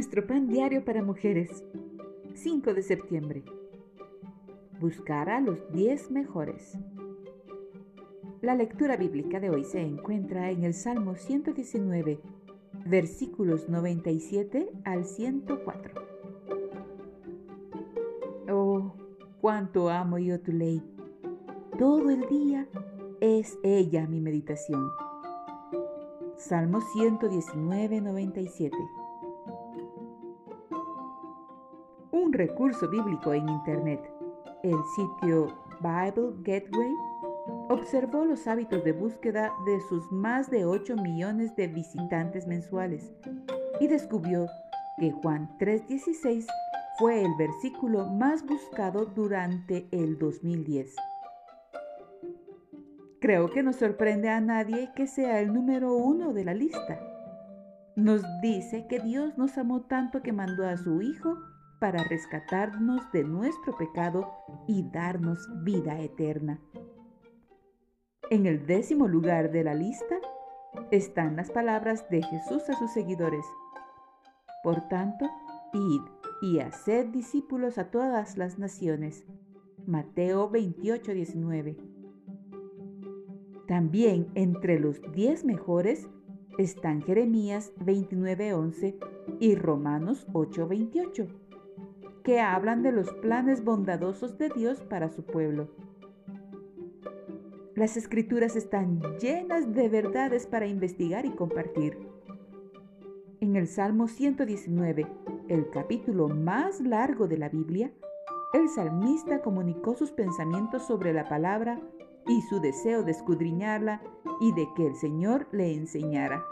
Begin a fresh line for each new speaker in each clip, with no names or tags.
Nuestro pan diario para mujeres. 5 de septiembre. Buscar a los 10 mejores. La lectura bíblica de hoy se encuentra en el Salmo 119, versículos 97 al 104. Oh, cuánto amo yo tu ley. Todo el día es ella mi meditación. Salmo 119, 97. Un recurso bíblico en Internet, el sitio Bible Gateway, observó los hábitos de búsqueda de sus más de 8 millones de visitantes mensuales y descubrió que Juan 3:16 fue el versículo más buscado durante el 2010. Creo que no sorprende a nadie que sea el número uno de la lista. Nos dice que Dios nos amó tanto que mandó a su Hijo para rescatarnos de nuestro pecado y darnos vida eterna. En el décimo lugar de la lista están las palabras de Jesús a sus seguidores. Por tanto, id y haced discípulos a todas las naciones. Mateo 28, 19. También entre los diez mejores están Jeremías 29:11 y Romanos 8:28, que hablan de los planes bondadosos de Dios para su pueblo. Las escrituras están llenas de verdades para investigar y compartir. En el Salmo 119, el capítulo más largo de la Biblia, el salmista comunicó sus pensamientos sobre la palabra y su deseo de escudriñarla y de que el Señor le enseñara.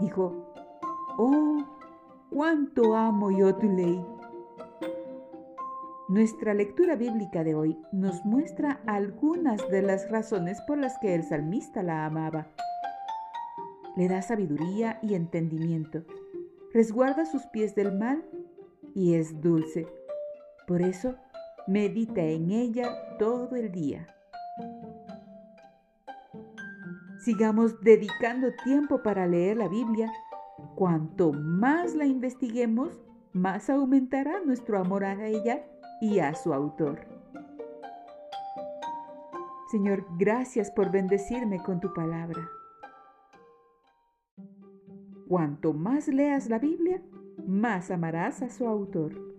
Dijo, Oh, cuánto amo yo tu ley. Nuestra lectura bíblica de hoy nos muestra algunas de las razones por las que el salmista la amaba. Le da sabiduría y entendimiento, resguarda sus pies del mal y es dulce. Por eso, medita en ella todo el día. Sigamos dedicando tiempo para leer la Biblia. Cuanto más la investiguemos, más aumentará nuestro amor a ella y a su autor. Señor, gracias por bendecirme con tu palabra. Cuanto más leas la Biblia, más amarás a su autor.